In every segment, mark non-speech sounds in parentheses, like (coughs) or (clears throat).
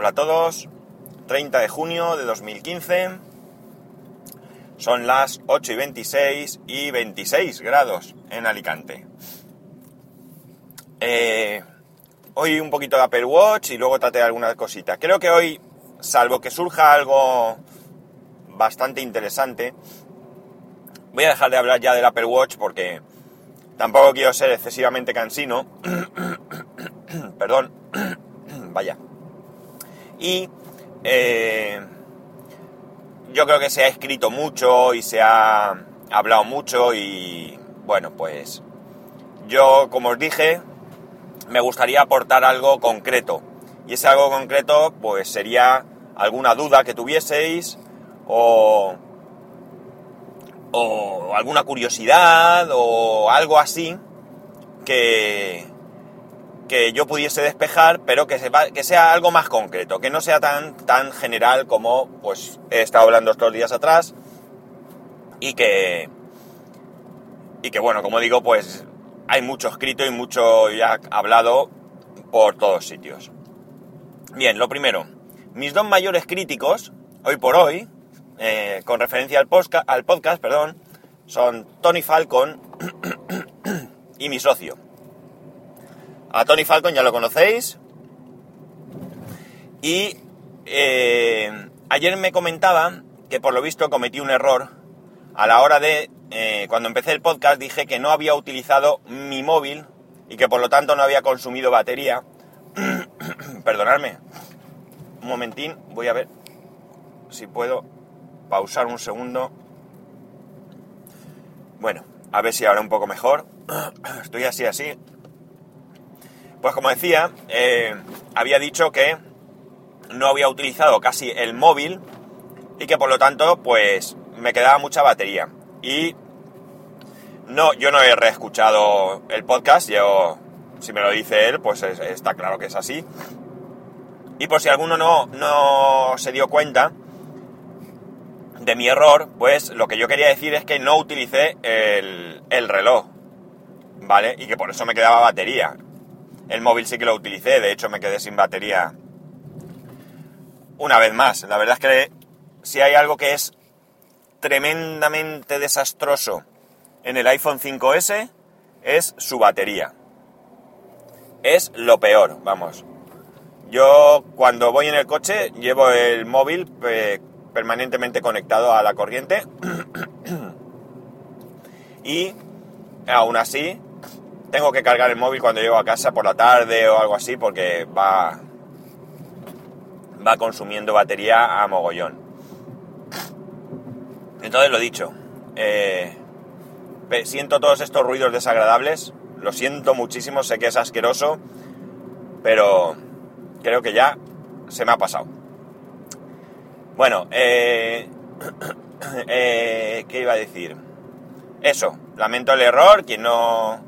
Hola a todos, 30 de junio de 2015, son las 8 y 26 y 26 grados en Alicante. Eh, hoy un poquito de Apple Watch y luego traté algunas cositas. Creo que hoy, salvo que surja algo bastante interesante, voy a dejar de hablar ya del Apple Watch porque tampoco quiero ser excesivamente cansino. (coughs) Perdón, (coughs) vaya. Y eh, yo creo que se ha escrito mucho y se ha hablado mucho y bueno, pues yo, como os dije, me gustaría aportar algo concreto. Y ese algo concreto, pues sería alguna duda que tuvieseis o, o alguna curiosidad o algo así que, que yo pudiese despejar, pero que, que sea algo más concreto, que no sea tan, tan general como pues he estado hablando estos días atrás y que, y que bueno, como digo, pues hay mucho escrito y mucho ya hablado por todos sitios. Bien, lo primero, mis dos mayores críticos, hoy por hoy, eh, con referencia al, al podcast, perdón, son Tony Falcon (coughs) y mi socio. A Tony Falcon ya lo conocéis. Y eh, ayer me comentaba que por lo visto cometí un error a la hora de, eh, cuando empecé el podcast, dije que no había utilizado mi móvil y que por lo tanto no había consumido batería. (clears throat) Perdonadme. Un momentín, voy a ver si puedo pausar un segundo. Bueno, a ver si ahora un poco mejor. (clears throat) Estoy así, así. Pues como decía, eh, había dicho que no había utilizado casi el móvil y que por lo tanto, pues me quedaba mucha batería. Y no, yo no he reescuchado el podcast, yo, si me lo dice él, pues está claro que es así. Y por si alguno no, no se dio cuenta de mi error, pues lo que yo quería decir es que no utilicé el, el reloj, ¿vale? Y que por eso me quedaba batería. El móvil sí que lo utilicé, de hecho me quedé sin batería una vez más. La verdad es que si hay algo que es tremendamente desastroso en el iPhone 5S es su batería. Es lo peor, vamos. Yo cuando voy en el coche llevo el móvil eh, permanentemente conectado a la corriente (clears throat) y aún así tengo que cargar el móvil cuando llego a casa por la tarde o algo así porque va va consumiendo batería a mogollón. Entonces lo dicho, eh, siento todos estos ruidos desagradables, lo siento muchísimo, sé que es asqueroso, pero creo que ya se me ha pasado. Bueno, eh, (coughs) eh, ¿qué iba a decir? Eso, lamento el error, quien no,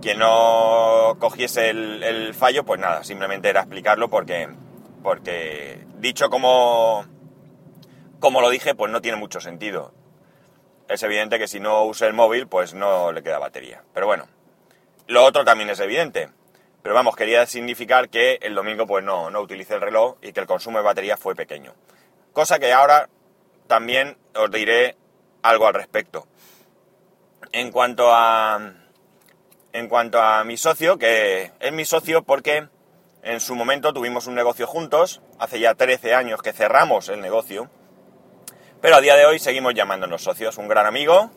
quien no cogiese el, fallo, pues nada, simplemente era explicarlo porque, porque dicho como como lo dije, pues no tiene mucho sentido. Es evidente que si no usa el móvil, pues no le queda batería. Pero bueno, lo otro también es evidente. Pero vamos, quería significar que el domingo pues no, no utilicé el reloj y que el consumo de batería fue pequeño. Cosa que ahora también os diré algo al respecto. En cuanto a. En cuanto a mi socio, que es mi socio porque en su momento tuvimos un negocio juntos, hace ya 13 años que cerramos el negocio, pero a día de hoy seguimos llamándonos socios. Un gran amigo,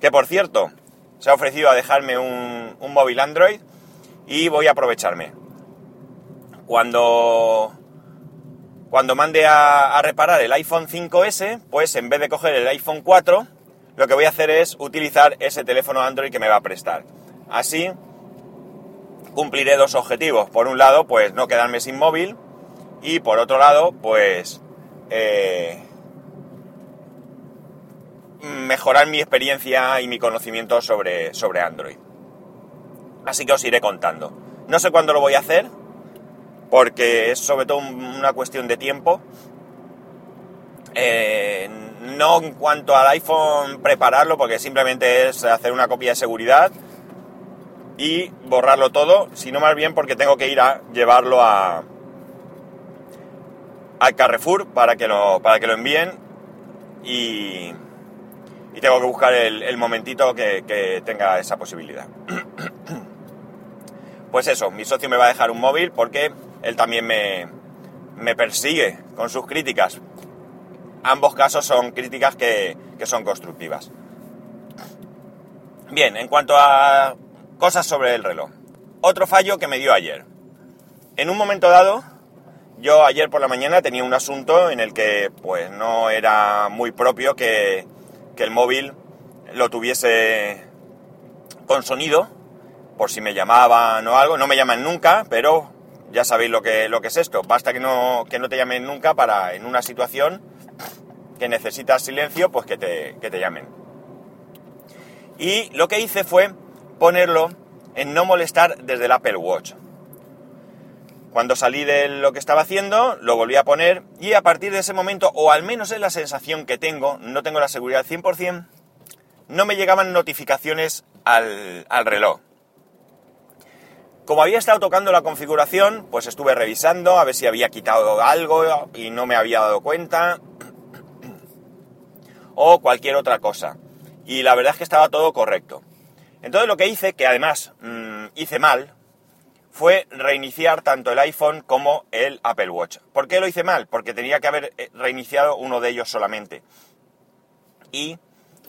que por cierto, se ha ofrecido a dejarme un, móvil Android y voy a aprovecharme. Cuando, cuando mande a, reparar el iPhone 5S, pues en vez de coger el iPhone 4, lo que voy a hacer es utilizar ese teléfono Android que me va a prestar. Así cumpliré dos objetivos. Por un lado, pues no quedarme sin móvil y por otro lado, pues eh, mejorar mi experiencia y mi conocimiento sobre, sobre Android. Así que os iré contando. No sé cuándo lo voy a hacer, porque es sobre todo una cuestión de tiempo. Eh, no en cuanto al iPhone prepararlo, porque simplemente es hacer una copia de seguridad y borrarlo todo, sino más bien porque tengo que ir a llevarlo a, al Carrefour para que lo, para que lo envíen y, y tengo que buscar el, momentito que, que, tenga esa posibilidad. (clears throat) pues eso, mi socio me va a dejar un móvil porque él también me, me persigue con sus críticas. Ambos casos son críticas que, que son constructivas. Bien, en cuanto a cosas sobre el reloj. Otro fallo que me dio ayer. En un momento dado, yo ayer por la mañana tenía un asunto en el que pues no era muy propio que, el móvil lo tuviese con sonido, por si me llamaban o algo. No me llaman nunca, pero ya sabéis lo que, lo que es esto. Basta que no, que no te llamen nunca para en una situación que necesitas silencio, pues que te, que te llamen. Y lo que hice fue ponerlo en no molestar desde el Apple Watch. Cuando salí de lo que estaba haciendo, lo volví a poner y a partir de ese momento, o al menos es la sensación que tengo, no tengo la seguridad al 100%, no me llegaban notificaciones al, al reloj. Como había estado tocando la configuración, pues estuve revisando a ver si había quitado algo y no me había dado cuenta. (clears throat) O cualquier otra cosa. Y la verdad es que estaba todo correcto. Entonces lo que hice, que además mm, hice mal, fue reiniciar tanto el iPhone como el Apple Watch. ¿Por qué lo hice mal? Porque tenía que haber eh, reiniciado uno de ellos solamente. Y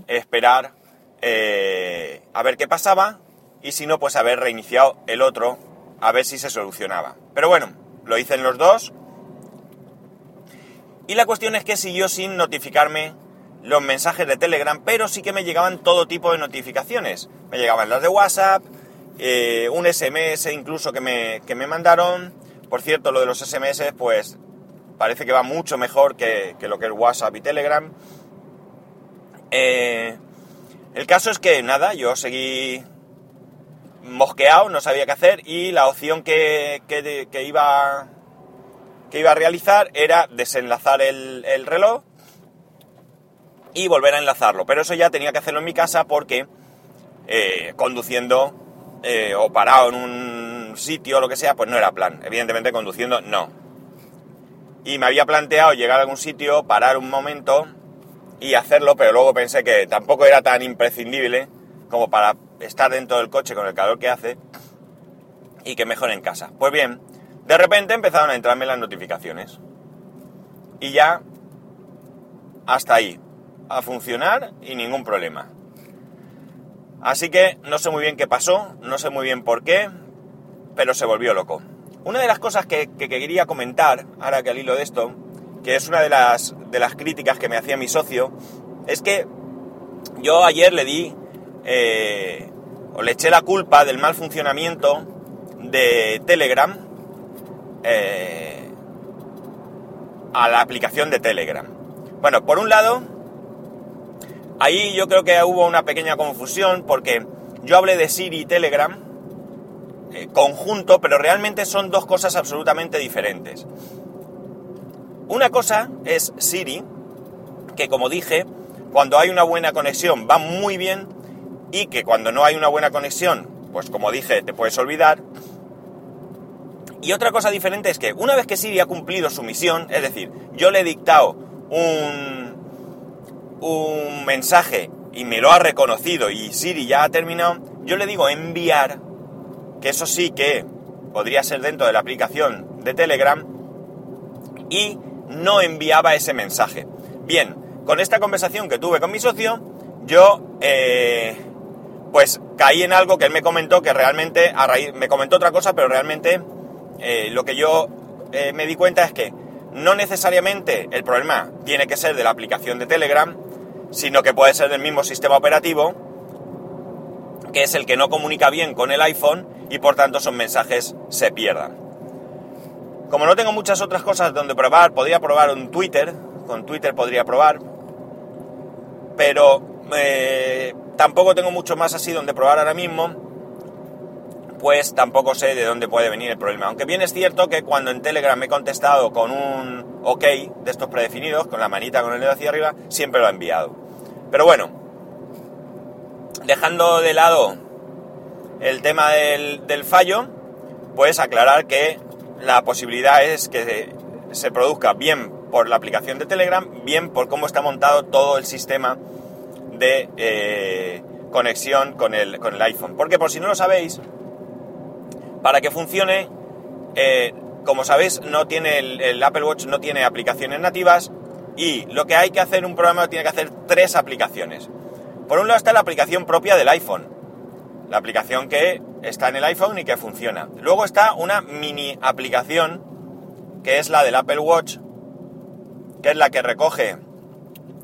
esperar eh, a ver qué pasaba y si no, pues haber reiniciado el otro a ver si se solucionaba. Pero bueno, lo hice en los dos. Y la cuestión es que siguió sin notificarme los mensajes de Telegram, pero sí que me llegaban todo tipo de notificaciones. Me llegaban las de WhatsApp, eh, un SMS incluso que me, que me, mandaron. Por cierto, lo de los SMS, pues parece que va mucho mejor que, que lo que es WhatsApp y Telegram. Eh, el caso es que nada, yo seguí mosqueado, no sabía qué hacer y la opción que, que, iba, que iba a realizar era desenlazar el, el reloj y volver a enlazarlo. Pero eso ya tenía que hacerlo en mi casa porque eh, conduciendo eh, o parado en un sitio o lo que sea, pues no era plan. Evidentemente conduciendo no. Y me había planteado llegar a algún sitio, parar un momento y hacerlo, pero luego pensé que tampoco era tan imprescindible como para estar dentro del coche con el calor que hace y que mejor en casa. Pues bien, de repente empezaron a entrarme las notificaciones. Y ya hasta ahí a funcionar y ningún problema. Así que no sé muy bien qué pasó, no sé muy bien por qué, pero se volvió loco. Una de las cosas que, quería comentar, ahora que al hilo de esto, que es una de las, de las críticas que me hacía mi socio, es que yo ayer le di, eh, o le eché la culpa del mal funcionamiento de Telegram eh, a la aplicación de Telegram. Bueno, por un lado, Ahí yo creo que hubo una pequeña confusión porque yo hablé de Siri y Telegram eh, conjunto, pero realmente son dos cosas absolutamente diferentes. Una cosa es Siri, que como dije, cuando hay una buena conexión va muy bien y que cuando no hay una buena conexión, pues como dije, te puedes olvidar. Y otra cosa diferente es que una vez que Siri ha cumplido su misión, es decir, yo le he dictado un, un mensaje y me lo ha reconocido y Siri ya ha terminado, yo le digo enviar, que eso sí que podría ser dentro de la aplicación de Telegram, y no enviaba ese mensaje. Bien, con esta conversación que tuve con mi socio, yo eh, pues caí en algo que él me comentó que realmente, a raíz, me comentó otra cosa, pero realmente eh, lo que yo eh, me di cuenta es que no necesariamente el problema tiene que ser de la aplicación de Telegram, sino que puede ser del mismo sistema operativo, que es el que no comunica bien con el iPhone y por tanto esos mensajes se pierdan. Como no tengo muchas otras cosas donde probar, podría probar un Twitter, con Twitter podría probar, pero eh, tampoco tengo mucho más así donde probar ahora mismo, pues tampoco sé de dónde puede venir el problema. Aunque bien es cierto que cuando en Telegram me he contestado con un OK de estos predefinidos, con la manita con el dedo hacia arriba, siempre lo ha enviado. Pero bueno, dejando de lado el tema del, fallo, pues aclarar que la posibilidad es que se produzca bien por la aplicación de Telegram, bien por cómo está montado todo el sistema de eh, conexión con el, con el, iPhone. Porque por si no lo sabéis, para que funcione, eh, como sabéis, no tiene el, el, Apple Watch no tiene aplicaciones nativas y lo que hay que hacer un programa tiene que hacer tres aplicaciones. Por un lado está la aplicación propia del iPhone, la aplicación que está en el iPhone y que funciona. Luego está una mini aplicación que es la del Apple Watch, que es la que recoge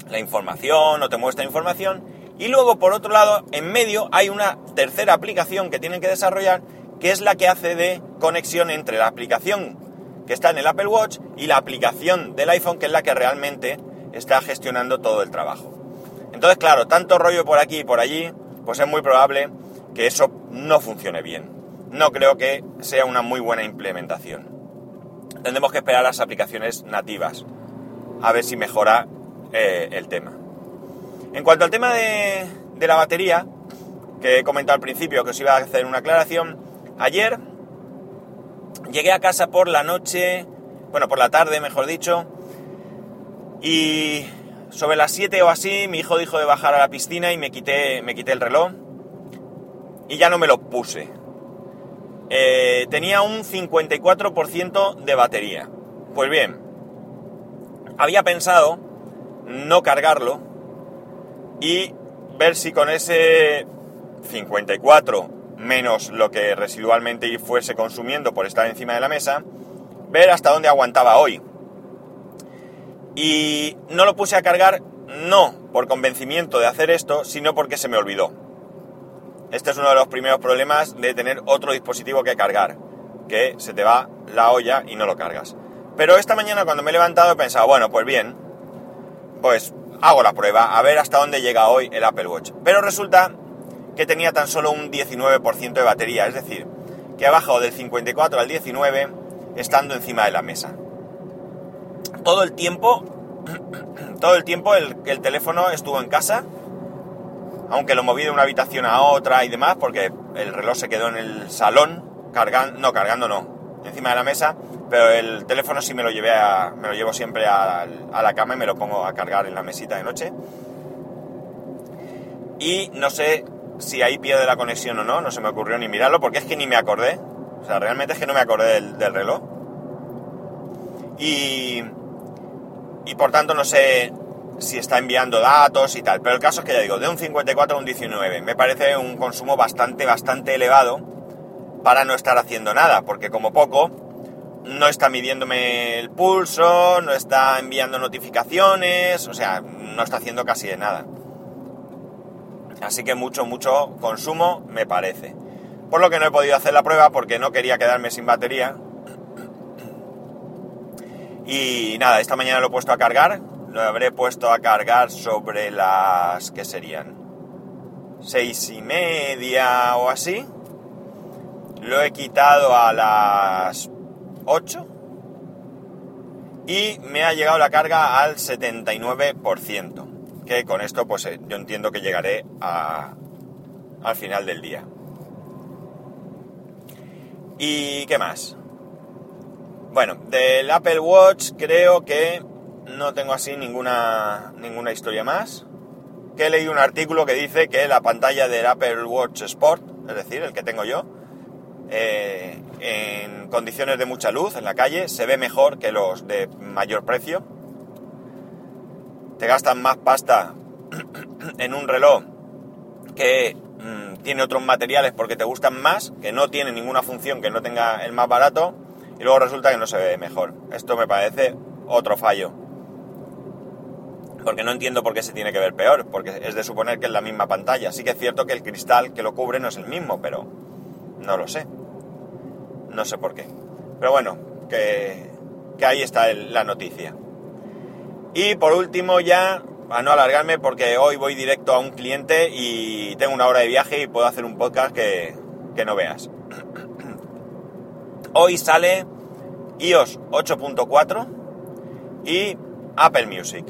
la información o te muestra información. Y luego, por otro lado, en medio hay una tercera aplicación que tienen que desarrollar, que es la que hace de conexión entre la aplicación que está en el Apple Watch y la aplicación del iPhone, que es la que realmente está gestionando todo el trabajo. Entonces, claro, tanto rollo por aquí y por allí, pues es muy probable que eso no funcione bien. No creo que sea una muy buena implementación. Tendremos que esperar las aplicaciones nativas, a ver si mejora eh, el tema. En cuanto al tema de, de la batería, que he comentado al principio que os iba a hacer una aclaración, ayer llegué a casa por la noche, bueno, por la tarde, mejor dicho, y sobre las 7 o así, mi hijo dijo de bajar a la piscina y me quité, me quité el reloj y ya no me lo puse. Eh, tenía un 54% de batería. Pues bien, había pensado no cargarlo y ver si con ese 54 menos lo que residualmente fuese consumiendo por estar encima de la mesa, ver hasta dónde aguantaba hoy. Y no lo puse a cargar no por convencimiento de hacer esto, sino porque se me olvidó. Este es uno de los primeros problemas de tener otro dispositivo que cargar, que se te va la olla y no lo cargas. Pero esta mañana cuando me he levantado he pensado, bueno, pues bien, pues hago la prueba, a ver hasta dónde llega hoy el Apple Watch. Pero resulta que tenía tan solo un 19% de batería, es decir, que ha bajado del 54 al 19 estando encima de la mesa. Todo el tiempo, (clears throat) todo el tiempo el, el teléfono estuvo en casa, aunque lo moví de una habitación a otra y demás, porque el reloj se quedó en el salón, cargando, no, cargando no, encima de la mesa, pero el teléfono sí me lo llevé a, me lo llevo siempre a, a, la cama y me lo pongo a cargar en la mesita de noche. Y no sé si ahí pierde la conexión o no, no se me ocurrió ni mirarlo, porque es que ni me acordé. O sea, realmente es que no me acordé del, del reloj. Y, y por tanto no sé si está enviando datos y tal. Pero el caso es que ya digo, de un 54 a un 19, me parece un consumo bastante, bastante elevado para no estar haciendo nada, porque como poco no está midiéndome el pulso, no está enviando notificaciones, o sea, no está haciendo casi de nada. Así que mucho, mucho consumo me parece. Por lo que no he podido hacer la prueba porque no quería quedarme sin batería. Y nada, esta mañana lo he puesto a cargar, lo habré puesto a cargar sobre las... ¿qué serían? Seis y media o así. Lo he quitado a las 8 y me ha llegado la carga al 79%, que con esto pues eh, yo entiendo que llegaré a, al final del día. ¿Y qué más? Bueno, del Apple Watch creo que no tengo así ninguna, ninguna historia más. Que he leído un artículo que dice que la pantalla del Apple Watch Sport, es decir, el que tengo yo, eh, en condiciones de mucha luz en la calle se ve mejor que los de mayor precio. Te gastan más pasta (clears throat) en un reloj que mmm, tiene otros materiales porque te gustan más, que no tiene ninguna función que no tenga el más barato, y luego resulta que no se ve mejor. Esto me parece otro fallo porque no entiendo por qué se tiene que ver peor, porque es de suponer que es la misma pantalla. Sí que es cierto que el cristal que lo cubre no es el mismo, pero no lo sé. No sé por qué. Pero bueno, que, ahí está la noticia. Y por último ya, a no alargarme, porque hoy voy directo a un cliente y tengo una hora de viaje y puedo hacer un podcast que, que no veas. (clears throat) Hoy sale iOS 8.4 y Apple Music.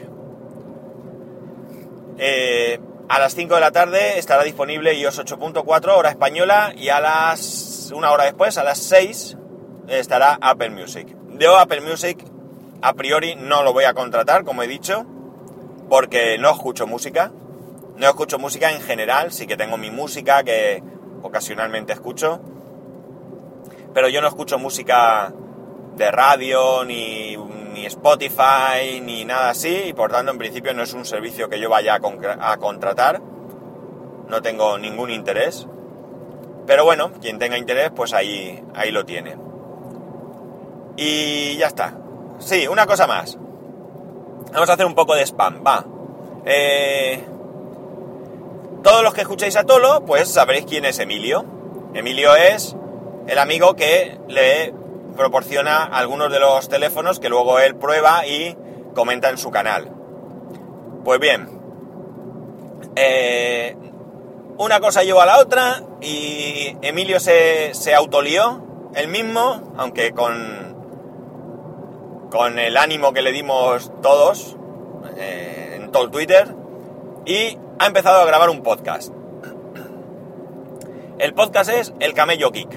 Eh, a las 5 de la tarde estará disponible iOS 8.4 hora española y a las una hora después, a las 6, estará Apple Music. De Apple Music a priori no lo voy a contratar, como he dicho, porque no escucho música. No escucho música en general, sí que tengo mi música que ocasionalmente escucho, pero yo no escucho música de radio, ni, ni Spotify, ni nada así, y por tanto en principio no es un servicio que yo vaya a, a contratar, no tengo ningún interés. Pero bueno, quien tenga interés, pues ahí, ahí lo tiene. Y ya está. Sí, una cosa más. Vamos a hacer un poco de spam, va. Eh, todos los que escucháis a Tolo, pues sabréis quién es Emilio. Emilio es el amigo que le proporciona algunos de los teléfonos que luego él prueba y comenta en su canal. Pues bien, eh, una cosa llevó a la otra y Emilio se, se autolió él mismo, aunque con, con el ánimo que le dimos todos eh, en todo Twitter, y ha empezado a grabar un podcast. El podcast es El Camello Kick.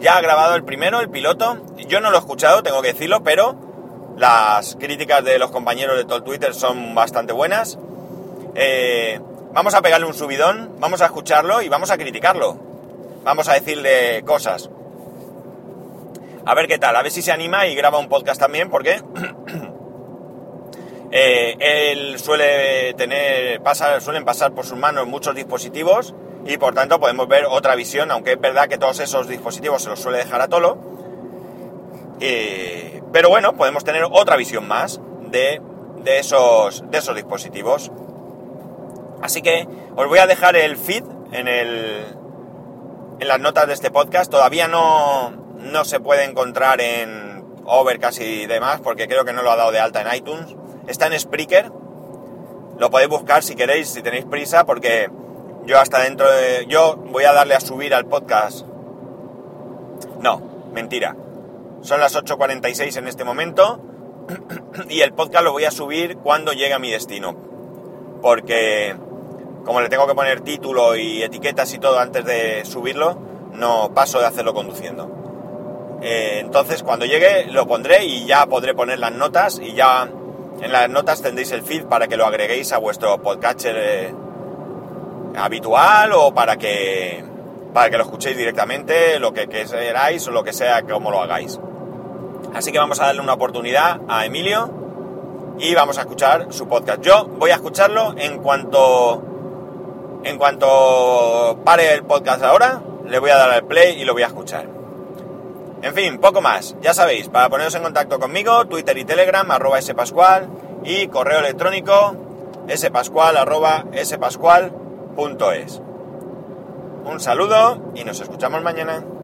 Ya ha grabado el primero, el piloto. Yo no lo he escuchado, tengo que decirlo, pero las críticas de los compañeros de todo Twitter son bastante buenas. Eh, Vamos a pegarle un subidón, vamos a escucharlo y vamos a criticarlo. Vamos a decirle cosas. A ver qué tal, a ver si se anima y graba un podcast también, porque (clears throat) eh, él suele tener, pasa, suelen pasar por sus manos muchos dispositivos y por tanto podemos ver otra visión, aunque es verdad que todos esos dispositivos se los suele dejar a Tolo. pero bueno, podemos tener otra visión más de, de, esos, de esos dispositivos. Así que os voy a dejar el feed en, el, en las notas de este podcast. Todavía no, no se puede encontrar en Overcast y demás porque creo que no lo ha dado de alta en iTunes. Está en Spreaker. Lo podéis buscar si queréis, si tenéis prisa, porque yo hasta dentro de... Yo voy a darle a subir al podcast. No, mentira. Son las 8.46 en este momento (clears throat) y el podcast lo voy a subir cuando llegue a mi destino. Porque como le tengo que poner título y etiquetas y todo antes de subirlo, no paso de hacerlo conduciendo. Eh, entonces cuando llegue lo pondré y ya podré poner las notas y ya en las notas tendréis el feed para que lo agreguéis a vuestro podcatcher eh, habitual o para que para que lo escuchéis directamente, lo que queráis o lo que sea como lo hagáis. Así que vamos a darle una oportunidad a Emilio y vamos a escuchar su podcast. Yo voy a escucharlo en cuanto en cuanto pare el podcast ahora, le voy a dar al play y lo voy a escuchar. En fin, poco más. Ya sabéis, para poneros en contacto conmigo, Twitter y Telegram, arroba spascual, y correo electrónico spascual, arroba spascual.es. Un saludo y nos escuchamos mañana.